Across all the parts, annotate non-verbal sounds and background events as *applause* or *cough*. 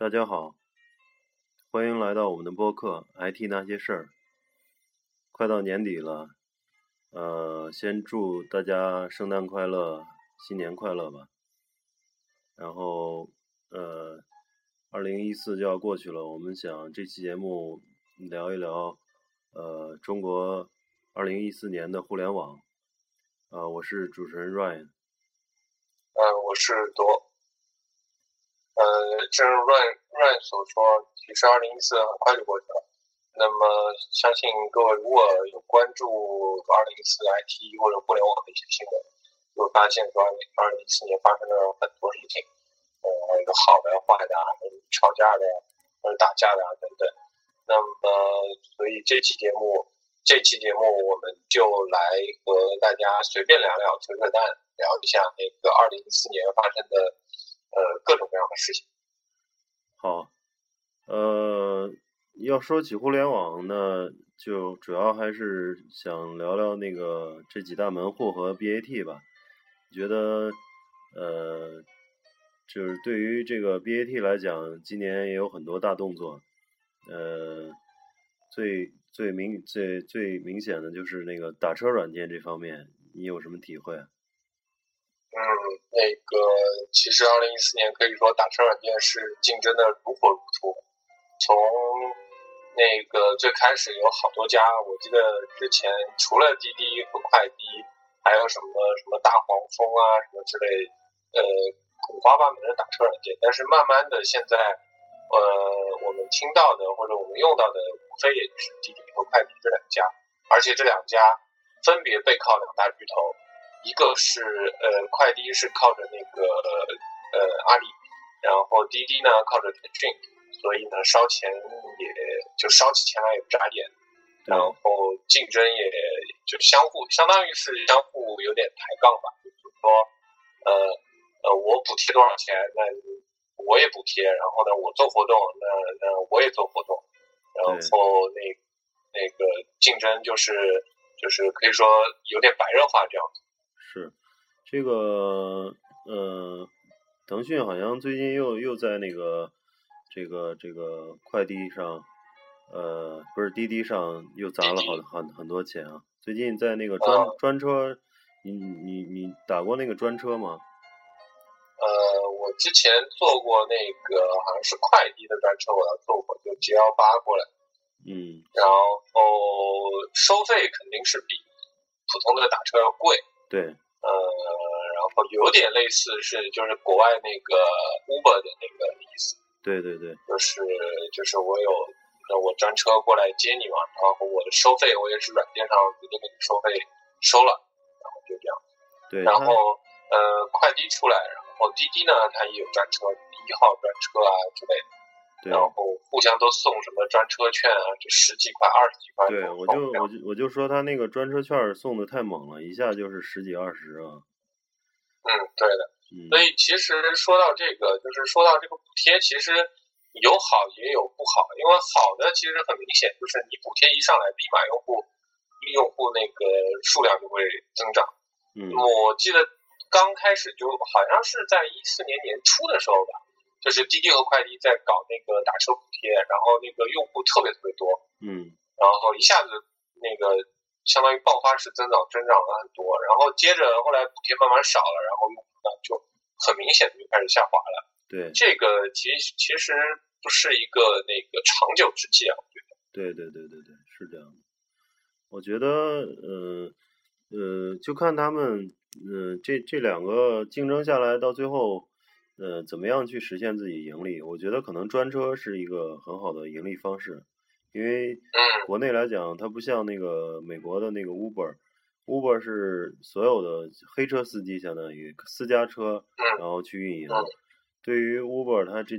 大家好，欢迎来到我们的播客《IT 那些事儿》。快到年底了，呃，先祝大家圣诞快乐、新年快乐吧。然后，呃，二零一四就要过去了，我们想这期节目聊一聊，呃，中国二零一四年的互联网。啊，我是主持人 Ryan。嗯，我是多。呃，正如 Ryan run 所说，其实二零一四很快就过去了。那么，相信各位如果有关注二零一四 IT 或者互联网的一些新闻，就会发现说二零一四年发生了很多事情，呃，有好的、坏的，有吵架的，或者打架的啊等等。那么，所以这期节目，这期节目我们就来和大家随便聊聊、扯扯淡，聊一下那个二零一四年发生的。呃，各种各样的事情。好，呃，要说起互联网，那就主要还是想聊聊那个这几大门户和 BAT 吧。觉得，呃，就是对于这个 BAT 来讲，今年也有很多大动作。呃，最最明最最明显的就是那个打车软件这方面，你有什么体会？那个其实二零一四年可以说打车软件是竞争的如火如荼。从那个最开始有好多家，我记得之前除了滴滴和快滴，还有什么什么大黄蜂啊什么之类，呃，五花八门的打车软件。但是慢慢的现在，呃，我们听到的或者我们用到的，无非也就是滴滴和快滴这两家，而且这两家分别背靠两大巨头。一个是呃快滴是靠着那个呃阿里，然后滴滴呢靠着腾讯，所以呢烧钱也就烧起钱来也不眨眼，然后竞争也就相互相当于是相互有点抬杠吧，就是说呃呃我补贴多少钱，那我也补贴，然后呢我做活动，那那我也做活动，然后那那个竞争就是就是可以说有点白热化这样这个呃，腾讯好像最近又又在那个这个这个快递上，呃，不是滴滴上又砸了好很很多钱啊。最近在那个专专车，你你你打过那个专车吗？呃，我之前坐过那个好像是快递的专车，我要坐过，就 G 幺八过来。嗯。然后收费肯定是比普通的打车要贵。对，呃，然后有点类似是就是国外那个 Uber 的那个意思。对对对，就是就是我有那我专车过来接你嘛，然后我的收费我也是软件上直接给你收费收了，然后就这样。对。然后呃，快递出来，然后滴滴呢，它也有专车一号专车啊之类的。然后互相都送什么专车券啊，就十几块、二十几块。对，我就我就我就说他那个专车券送的太猛了，一下就是十几二十啊。嗯，对的。所以其实说到这个，就是说到这个补贴，其实有好也有不好。因为好的其实很明显，就是你补贴一上来，立马用户用户那个数量就会增长。嗯。我记得刚开始就好像是在一四年年初的时候吧。就是滴滴和快滴在搞那个打车补贴，然后那个用户特别特别多，嗯，然后一下子那个相当于爆发式增长，增长了很多，然后接着后来补贴慢慢少了，然后用户呢就很明显的就开始下滑了。对，这个其实其实不是一个那个长久之计啊，我觉得。对对对对对，是这样的。我觉得，呃呃，就看他们，呃，这这两个竞争下来到最后。呃，怎么样去实现自己盈利？我觉得可能专车是一个很好的盈利方式，因为国内来讲，它不像那个美国的那个 Uber，Uber 是所有的黑车司机相当于私家车，然后去运营。对于 Uber，它这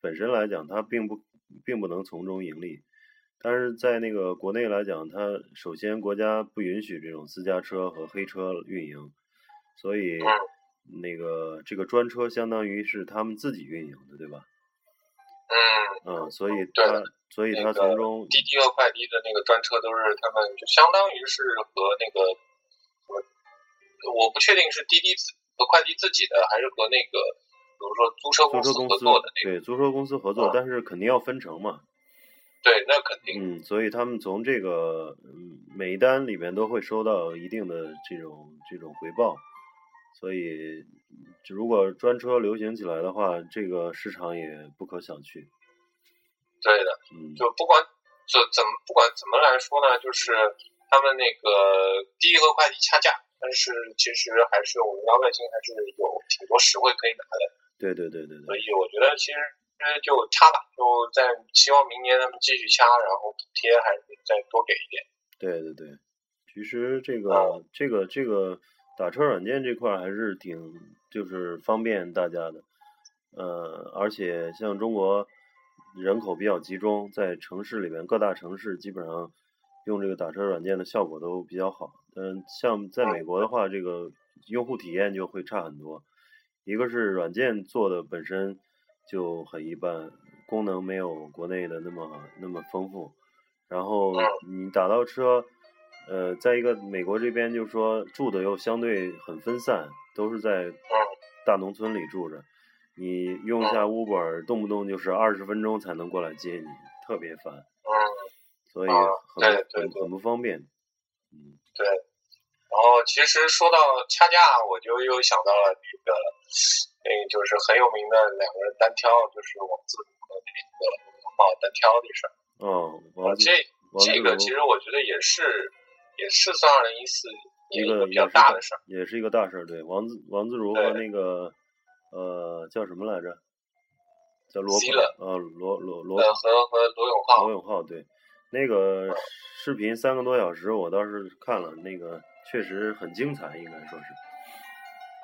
本身来讲，它并不并不能从中盈利。但是在那个国内来讲，它首先国家不允许这种私家车和黑车运营，所以。那个这个专车相当于是他们自己运营的，对吧？嗯嗯，所以他所以他从中滴滴和快滴的那个专车都是他们就相当于是和那个什么，我不确定是滴滴和快滴自己的，还是和那个比如说租车公司合作的那个，对，租车公司合作，但是肯定要分成嘛。对，那肯定。嗯，所以他们从这个嗯每一单里面都会收到一定的这种这种回报，所以如果专车流行起来的话，这个市场也不可小觑。对的，嗯，就不管怎怎么不管怎么来说呢，就是他们那个低和快递掐价，但是其实还是我们老百姓还是有挺多实惠可以拿的。对对对对对。所以我觉得其实。就掐吧，就在希望明年他们继续掐，然后补贴还是再多给一点。对对对，其实这个这个这个打车软件这块还是挺就是方便大家的，呃，而且像中国人口比较集中，在城市里面各大城市基本上用这个打车软件的效果都比较好。嗯，像在美国的话，这个用户体验就会差很多，一个是软件做的本身。就很一般，功能没有国内的那么那么丰富。然后你打到车，呃，在一个美国这边，就是说住的又相对很分散，都是在大农村里住着。你用一下 Uber，动不动就是二十分钟才能过来接你，特别烦。嗯。所以很很很不方便。嗯。对。然后其实说到掐架，我就又想到了那个。那个就是很有名的两个人单挑，就是王自如和那个哦单挑的事儿。哦，这这个其实我觉得也是也是算二零一四一个比较大的事儿，也是一个大事儿。对，王自王自如和那个呃叫什么来着？叫罗呃罗罗罗和和罗永浩。罗永浩对，那个视频三个多小时，我倒是看了，那个确实很精彩，应该说是。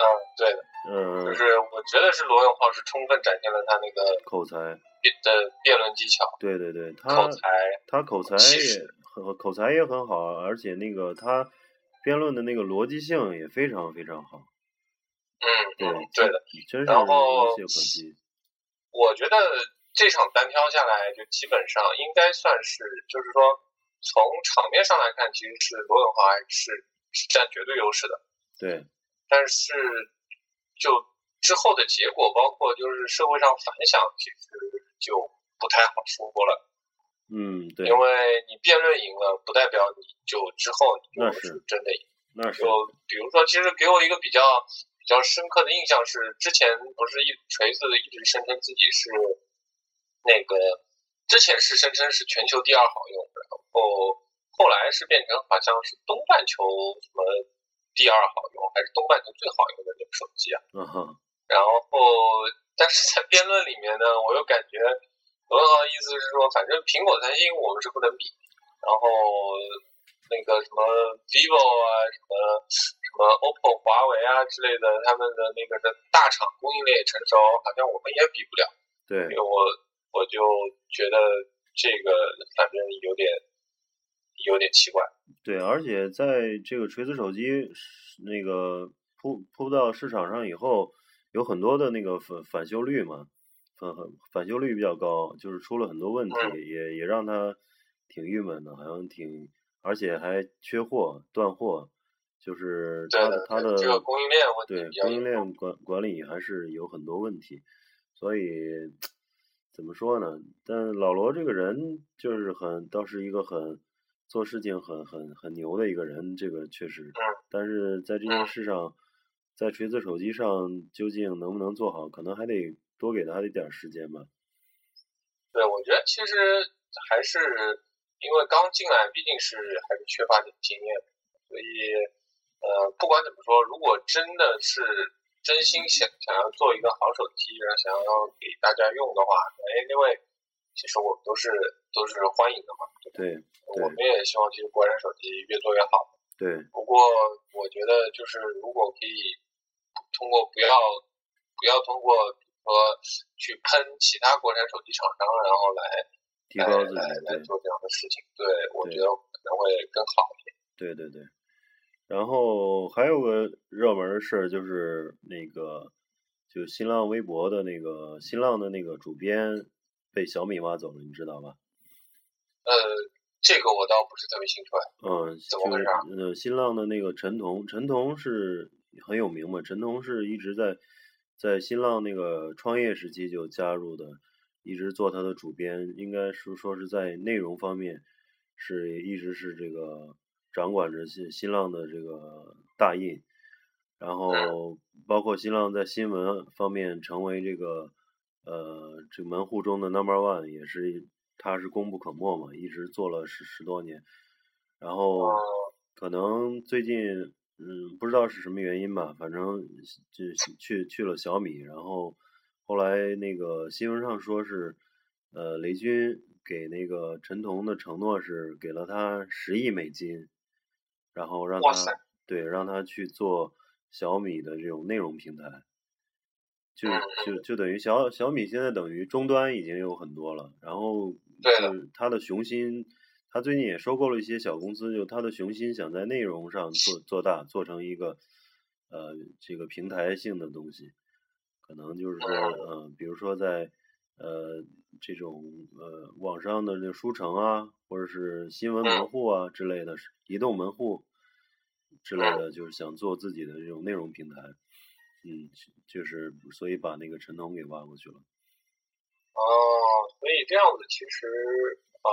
嗯，对的。嗯，就是我觉得是罗永浩是充分展现了他那个口才的辩论技巧。对对对，他口才，他口才也很口才也很好，而且那个他辩论的那个逻辑性也非常非常好。嗯，对对的，真是无懈可击。我觉得这场单挑下来，就基本上应该算是，就是说从场面上来看，其实是罗永浩还是占绝对优势的。对。但是，就之后的结果，包括就是社会上反响，其实就不太好说了。嗯，对。因为你辩论赢了，不代表你就之后你就是真的赢。那是。就比如说，其实给我一个比较比较深刻的印象是，之前不是一锤子一直声称自己是那个，之前是声称是全球第二好用，然后后来是变成好像是东半球什么。第二好用还是东半球最好用的那个手机啊？嗯哼。然后，但是在辩论里面呢，我又感觉罗永浩意思是说，反正苹果、三星我们是不能比。然后那个什么 vivo 啊，什么什么 OPPO、华为啊之类的，他们的那个的大厂供应链也成熟，好像我们也比不了。对。我我就觉得这个反正有点有点奇怪。对，而且在这个锤子手机那个铺铺到市场上以后，有很多的那个返返修率嘛，返返修率比较高，就是出了很多问题，也也让他挺郁闷的，好像挺，而且还缺货断货，就是他的他的这个供应链对供应链管管理还是有很多问题，所以怎么说呢？但老罗这个人就是很倒是一个很。做事情很很很牛的一个人，这个确实。但是在这件事上，在锤子手机上究竟能不能做好，可能还得多给他一点时间吧。对，我觉得其实还是因为刚进来，毕竟是还是缺乏点经验，所以呃，不管怎么说，如果真的是真心想想要做一个好手机，然后想要给大家用的话，哎，因为其实我们都是都是欢迎的嘛。对。我们也希望其实国产手机越做越好。对。不过我觉得就是如果可以通过不要不要通过说去喷其他国产手机厂商，然后来提高自己来做这样的事情，对我觉得可能会更好一点。对对对。然后还有个热门的事就是那个就新浪微博的那个新浪的那个主编被小米挖走了，你知道吧？呃。这个我倒不是特别清楚。嗯，怎么回事？呃，新浪的那个陈彤，陈彤是很有名嘛？陈彤是一直在在新浪那个创业时期就加入的，一直做他的主编，应该是说是在内容方面是一直是这个掌管着新新浪的这个大印，然后包括新浪在新闻方面成为这个呃这个门户中的 number one，也是他是功不可没嘛，一直做了十十多年，然后可能最近。嗯，不知道是什么原因吧，反正就去去了小米，然后后来那个新闻上说是，呃，雷军给那个陈彤的承诺是给了他十亿美金，然后让他对让他去做小米的这种内容平台，就就。就等于小小米现在等于终端已经有很多了，然后就是他的雄心。他最近也收购了一些小公司，就他的雄心想在内容上做做大，做成一个呃这个平台性的东西，可能就是说呃，比如说在呃这种呃网上的这书城啊，或者是新闻门户啊之类的，移动门户之类的，就是想做自己的这种内容平台，嗯，就是所以把那个陈彤给挖过去了。哦，所以这样子其实哦。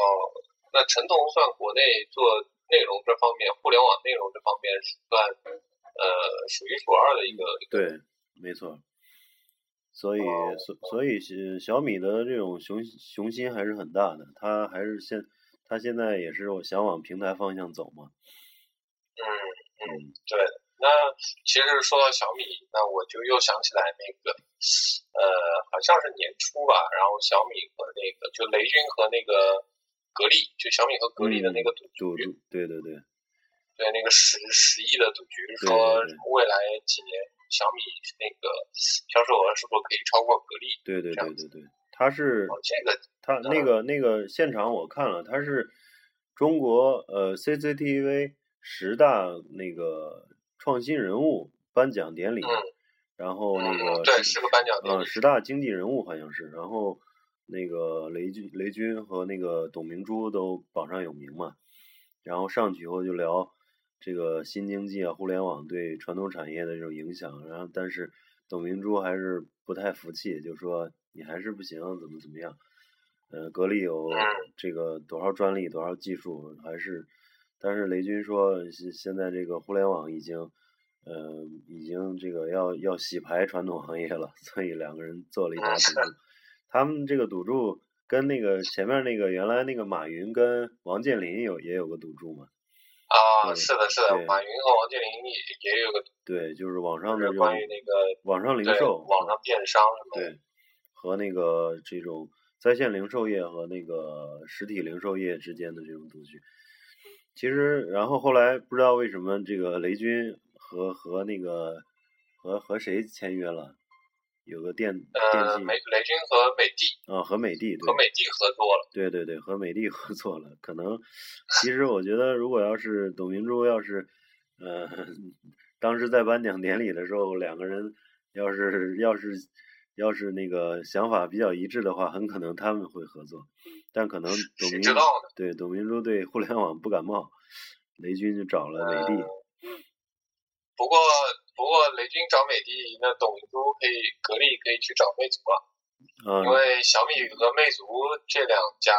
那陈彤算国内做内容这方面，互联网内容这方面算呃数一数二的一个。对，没错。所以，所所以小米的这种雄雄心还是很大的，他还是现他现在也是想往平台方向走嘛。嗯嗯，对。那其实说到小米，那我就又想起来那个呃，好像是年初吧，然后小米和那个就雷军和那个。格力就小米和格力的那个赌局，对对对，对那个十十亿的赌局，说未来几年小米那个销售额是不是可以超过格力？对对对对对，他是这个他那个那个现场我看了，他是中国呃 CCTV 十大那个创新人物颁奖典礼，然后那个对是个颁奖典礼，十大经济人物好像是，然后。那个雷军、雷军和那个董明珠都榜上有名嘛，然后上去以后就聊这个新经济啊、互联网对传统产业的这种影响，然后但是董明珠还是不太服气，就说你还是不行，怎么怎么样？呃，格力有这个多少专利、多少技术，还是，但是雷军说现现在这个互联网已经，呃，已经这个要要洗牌传统行业了，所以两个人做了一家赌注。他们这个赌注跟那个前面那个原来那个马云跟王健林有也有个赌注嘛？啊，是的，是的，马云和王健林也也有个对，就是网上的关于那个网上零售、网上电商什么对，和那个这种在线零售业和那个实体零售业之间的这种东西。其实，然后后来不知道为什么这个雷军和和那个和和谁签约了？有个电电器，雷雷军和美的啊，和美的和美的合作了，对对对，和美的合作了。可能其实我觉得，如果要是董明珠要是呃，*laughs* 当时在颁奖典礼的时候，两个人要是要是要是那个想法比较一致的话，很可能他们会合作。但可能董明珠对董明珠对互联网不感冒，雷军就找了美的。不过。不过雷军找美的，那董明珠可以，格力可以去找魅族啊。嗯。因为小米和魅族这两家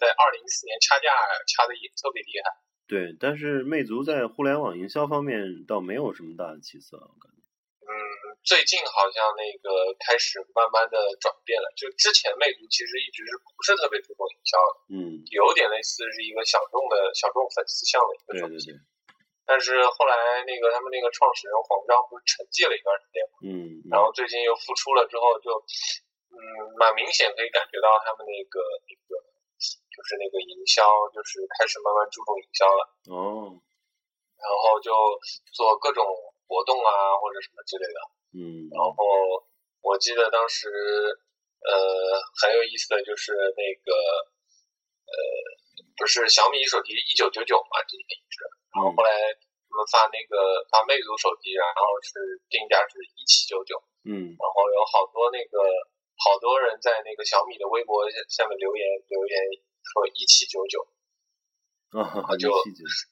在二零一四年掐架掐的也特别厉害。对，但是魅族在互联网营销方面倒没有什么大的起色，我感觉。嗯，最近好像那个开始慢慢的转变了，就之前魅族其实一直是不是特别注重营销的。嗯。有点类似是一个小众的小众粉丝向的一个东西。对对对。但是后来那个他们那个创始人黄章不是沉寂了一段时间嘛，嗯，然后最近又复出了之后就，嗯，蛮明显可以感觉到他们那个那个就是那个营销就是开始慢慢注重营销了，哦，然后就做各种活动啊或者什么之类的，嗯，然后我记得当时呃很有意思的就是那个呃不是小米手机一九九九嘛，这几天一直。然后后来他们发那个发魅族手机，然后是定价是一七九九，嗯，然后有好多那个好多人在那个小米的微博下面留言留言说一七九九，*laughs* 啊，就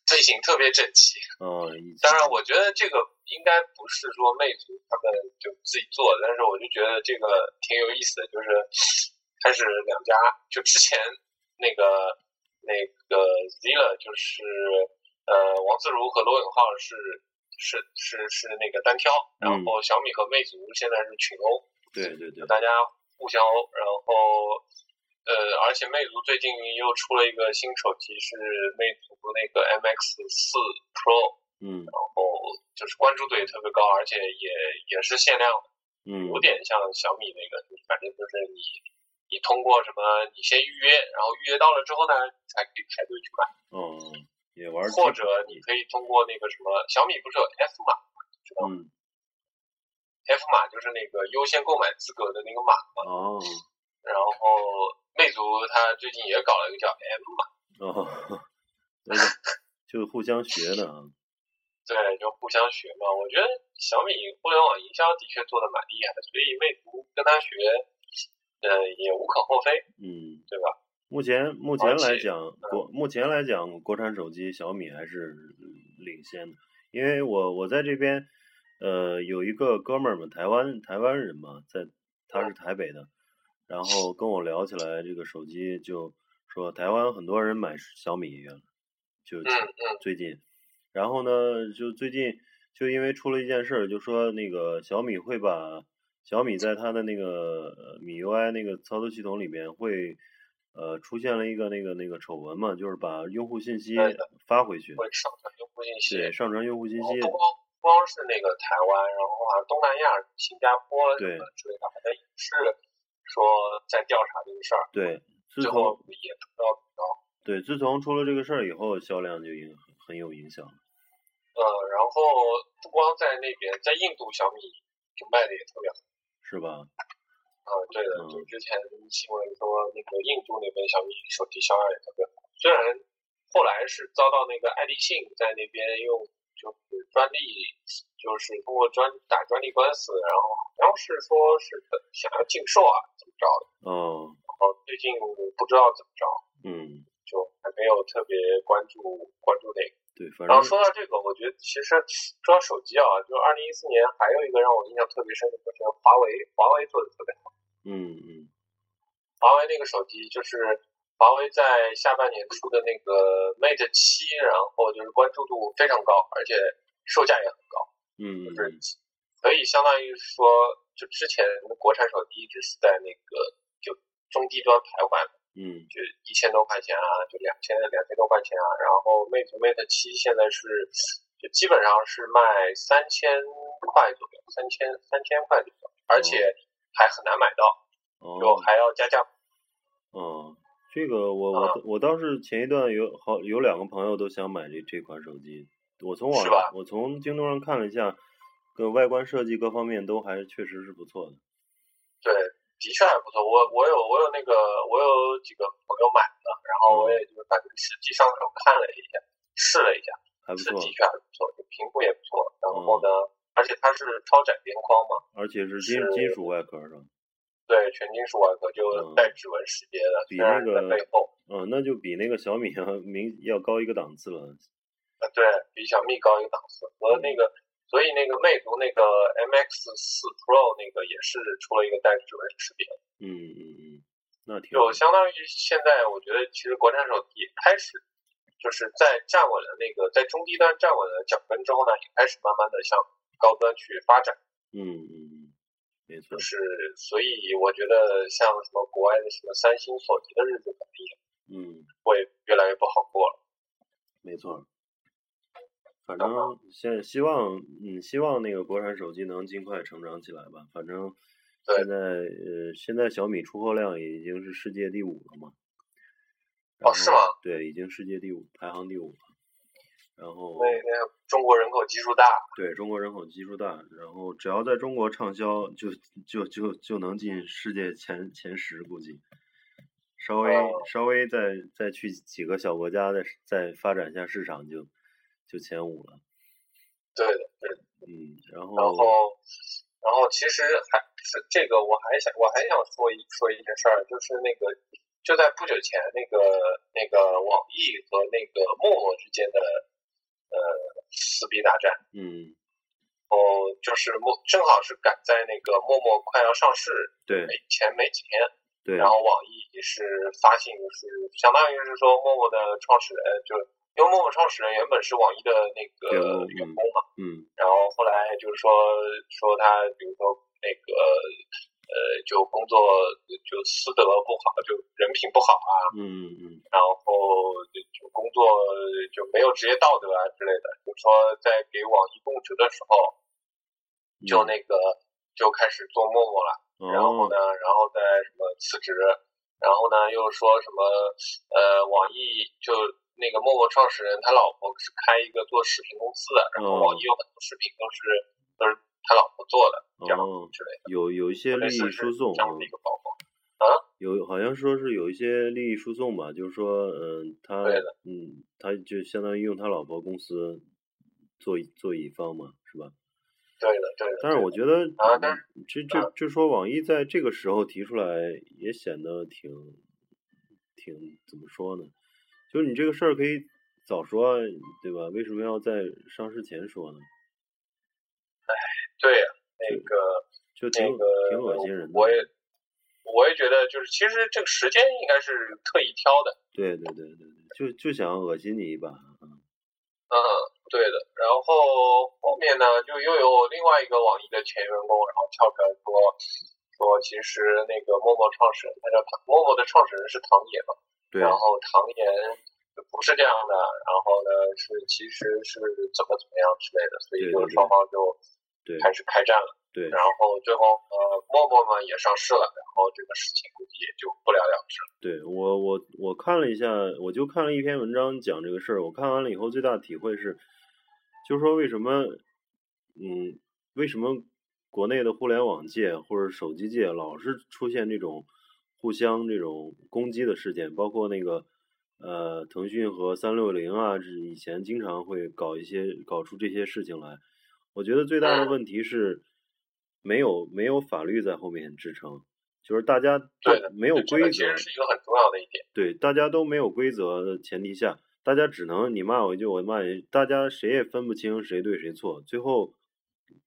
队形 *laughs* 特别整齐，哦，当然我觉得这个应该不是说魅族他们就自己做，但是我就觉得这个挺有意思的，就是开始两家就之前那个那个 Zilla 就是呃王自如和罗永浩是是是是那个单挑，然后小米和魅族现在是群殴，对对对，大家互相殴，然后。呃，而且魅族最近又出了一个新手机，是魅族那个 MX 四 Pro，嗯，然后就是关注度也特别高，而且也也是限量的，嗯，有点像小米那个，反正就是你你通过什么，你先预约，然后预约到了之后呢，才可以排队去买，哦，也玩，或者你可以通过那个什么，小米不是有 F 码，知道吗？F 码就是那个优先购买资格的那个码嘛，哦，然后。魅族它最近也搞了一个叫 M 码，哦，就互相学的啊。*laughs* 对，就互相学嘛。我觉得小米互联网营销的确做的蛮厉害的，所以魅族跟他学，呃，也无可厚非。嗯，对吧？目前目前来讲，国目前来讲，国产手机小米还是领先的。因为我我在这边，呃，有一个哥们儿嘛，台湾台湾人嘛，在他是台北的。然后跟我聊起来，这个手机就说台湾很多人买小米原来就最近，然后呢，就最近就因为出了一件事，就说那个小米会把小米在它的那个米 UI 那个操作系统里面会呃出现了一个那个那个丑闻嘛，就是把用户信息发回去，会上传用户信息，对，上传用户信息。不光不光是那个台湾，然后好像东南亚、新加坡对之类的，好像也是。说在调查这个事儿，对，最后也不知道怎么着。对，自从出了这个事儿以后，销量就影很有影响。呃，然后不光在那边，在印度小米就卖的也特别好，是吧？嗯，对的，就之前新闻说那个印度那边小米手机销量也特别好，虽然后来是遭到那个爱立信在那边用就是专利。就是通过专打专利官司，然后好像是说是想要禁售啊，怎么着的？嗯。然后最近不知道怎么着，嗯，就还没有特别关注关注那个。对，反正。然后说到这个，我觉得其实说到手机啊，就二零一四年还有一个让我印象特别深的就是华为，华为做的特别好。嗯嗯。华为那个手机就是华为在下半年出的那个 Mate 七，然后就是关注度非常高，而且售价也很高。嗯，就是可以相当于说，就之前国产手机一直是在那个就中低端徘徊，嗯，就一千多块钱啊，就两千两千多块钱啊。然后 Mate Mate 七现在是就基本上是卖三千块左右，三千三千块左右，而且还很难买到，就还要加价。嗯，这个我我我倒是前一段有好有两个朋友都想买这这款手机。我从网上，我从京东上看了一下，各外观设计各方面都还确实是不错的。对，的确还不错。我我有我有那个我有几个朋友买的，然后我也就是反正实际上手看了一下，试了一下，还不错，的确还不错，屏幕也不错。然后呢，而且它是超窄边框嘛，而且是金金属外壳是吧？对，全金属外壳就带指纹识别的，比那个背后，嗯，那就比那个小米要明要高一个档次了。啊，对比小米高一个档次，和那个，所以那个魅族那个 MX 四 Pro 那个也是出了一个带指纹识别。嗯嗯嗯，那挺。就相当于现在，我觉得其实国产手机开始就是在站稳了那个在中低端站稳了脚跟之后呢，也开始慢慢的向高端去发展。嗯嗯嗯，没错。就是所以我觉得像什么国外的什么三星、索尼的日子肯定嗯会越来越不好过了。没错。反正现希望，嗯，希望那个国产手机能尽快成长起来吧。反正现在，呃，现在小米出货量已经是世界第五了嘛。哦，是吗？对，已经世界第五，排行第五了。然后。那那中国人口基数大。对中国人口基数大，然后只要在中国畅销，就就就就能进世界前前十，估计。稍微稍微再再去几个小国家再再发展一下市场就。就前五了，对的，对的，嗯，然后，然后，然后其实还是这个，我还想，我还想说一说一件事儿，就是那个就在不久前，那个那个网易和那个陌陌之间的呃撕逼大战，嗯，哦就是陌正好是赶在那个陌陌快要上市对没前没几天，对，然后网易是发信是相当于是说陌陌的创始人就。因为陌陌创始人原本是网易的那个员工嘛，嗯，然后后来就是说说他，比如说那个呃，就工作就私德不好，就人品不好啊，嗯嗯，然后就就工作就没有职业道德啊之类的，就说在给网易供职的时候，就那个就开始做陌陌了，然后呢，然后再什么辞职，然后呢又说什么呃，网易就。那个陌陌创始人他老婆是开一个做视频公司的，然后网易有很多视频都是都是他老婆做的，这样之类的。有有一些利益输送这样的一个曝光啊，有好像说是有一些利益输送吧，就是说，嗯，他嗯，他就相当于用他老婆公司做做乙方嘛，是吧？对的，对的。但是我觉得啊，但是这这就说网易在这个时候提出来，也显得挺挺怎么说呢？就是你这个事儿可以早说，对吧？为什么要在上市前说呢？哎，对呀，那个就挺挺恶心人的。我也我也觉得，就是其实这个时间应该是特意挑的。对对对对对，就就想恶心你一把。嗯，对的。然后后面呢，就又有另外一个网易的前员工，然后跳出来说说，其实那个陌陌创始人，他叫陌陌的创始人是唐岩嘛。对然后唐岩不是这样的，然后呢是其实是怎么怎么样之类的，所以就双方就开始开战了。对，然后最后呃陌陌嘛也上市了，然后这个事情估计也就不了了之了。对我我我看了一下，我就看了一篇文章讲这个事儿，我看完了以后最大的体会是，就是说为什么嗯为什么国内的互联网界或者手机界老是出现这种。互相这种攻击的事件，包括那个呃，腾讯和三六零啊，这以前经常会搞一些搞出这些事情来。我觉得最大的问题是没有没有法律在后面支撑，就是大家对没有规则。其实是一个很重要的一点。对，大家都没有规则的前提下，大家只能你骂我一句，我骂你，大家谁也分不清谁对谁错，最后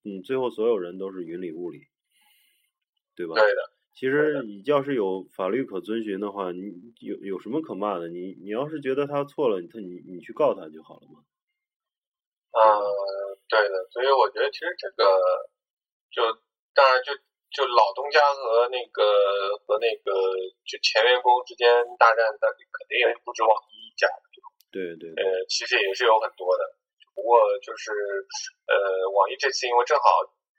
嗯，最后所有人都是云里雾里，对吧？对的。其实你要是有法律可遵循的话，你有有什么可骂的？你你要是觉得他错了，他你你去告他就好了嘛。嗯，对的，所以我觉得其实这个就当然就就老东家和那个和那个就前员工之间大战，那肯定也不止网易一家的这种。对对。呃，其实也是有很多的，不过就是呃，网易这次因为正好。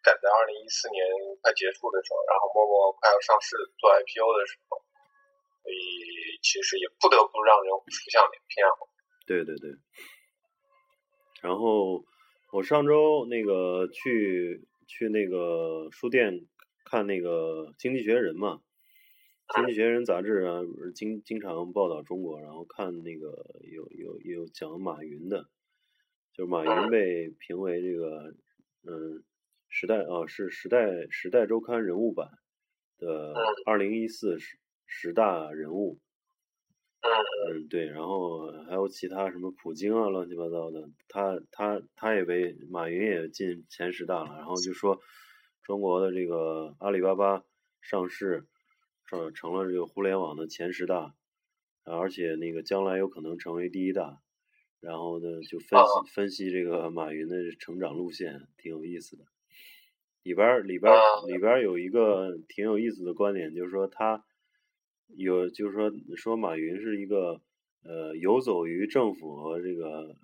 赶在二零一四年快结束的时候，然后陌陌快要上市做 IPO 的时候，所以其实也不得不让人浮想联翩。对对对。然后我上周那个去去那个书店看那个《经济学人》嘛，《经济学人》杂志啊，经经常报道中国，然后看那个有有有讲马云的，就是马云被评为这个嗯。时代啊，是时代时代周刊人物版的二零一四十十大人物。嗯，对，然后还有其他什么普京啊，乱七八糟的，他他他也被马云也进前十大了。然后就说中国的这个阿里巴巴上市，成成了这个互联网的前十大，而且那个将来有可能成为第一大。然后呢，就分析分析这个马云的成长路线，挺有意思的。里边里边里边有一个挺有意思的观点，就是说他有，就是说说马云是一个呃游走于政府和这个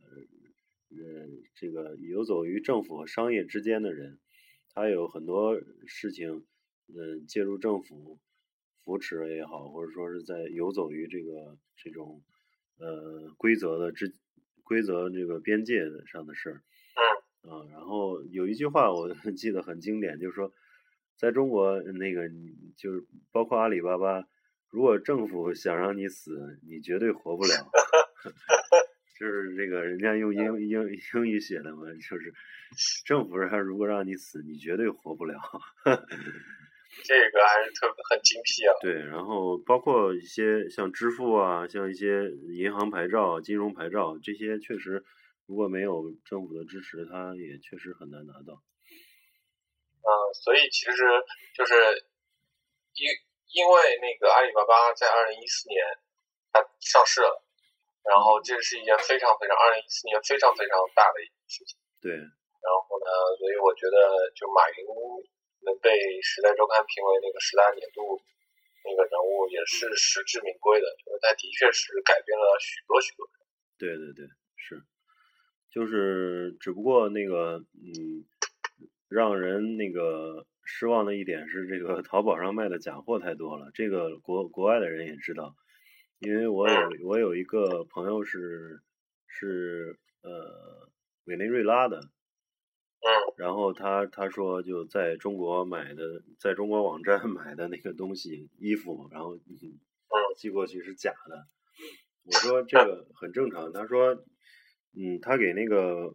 呃这个游走于政府和商业之间的人，他有很多事情嗯借助政府扶持也好，或者说是在游走于这个这种呃规则的之规则这个边界上的事儿。啊，然后有一句话我 *laughs* 记得很经典，就是说，在中国那个就是包括阿里巴巴，如果政府想让你死，你绝对活不了。*laughs* 就是这个人家用英英英语写的嘛，就是政府让如果让你死，你绝对活不了。*laughs* 这个还是特别很精辟啊。对，然后包括一些像支付啊，像一些银行牌照、金融牌照这些，确实。如果没有政府的支持，它也确实很难拿到。所以其实就是因因为那个阿里巴巴在二零一四年它上市了，然后这是一件非常非常二零一四年非常非常大的一件事情。对。然后呢，所以我觉得就马云能被《时代周刊》评为那个十大年度那个人物，也是实至名归的，就是他的确是改变了许多许多。对对对，是，就是只不过那个嗯。让人那个失望的一点是，这个淘宝上卖的假货太多了。这个国国外的人也知道，因为我有我有一个朋友是是呃委内瑞拉的，然后他他说就在中国买的，在中国网站 *laughs* 买的那个东西衣服，然后寄过去是假的。我说这个很正常，他说嗯，他给那个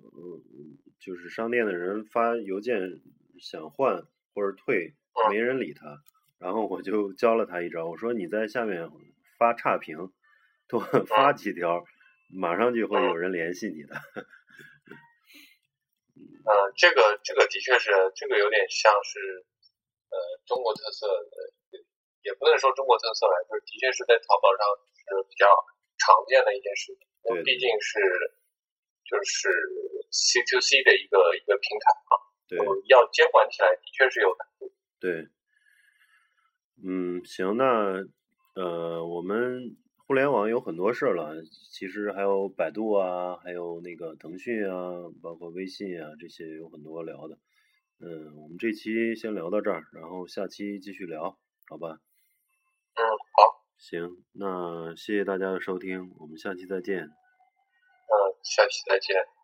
就是商店的人发邮件想换或者退，没人理他，然后我就教了他一招，我说你在下面发差评，多发几条，马上就会有人联系你的。*laughs* 呃，这个这个的确是，这个有点像是呃中国特色的，也不能说中国特色吧，就是的确是在淘宝上是比较常见的一件事情，因为毕竟是。就是 C to C 的一个一个平台啊，对，要监管起来的确是有难度。对，嗯，行，那呃，我们互联网有很多事儿了，其实还有百度啊，还有那个腾讯啊，包括微信啊，这些有很多聊的。嗯，我们这期先聊到这儿，然后下期继续聊，好吧？嗯，好。行，那谢谢大家的收听，我们下期再见。嗯，下期再见。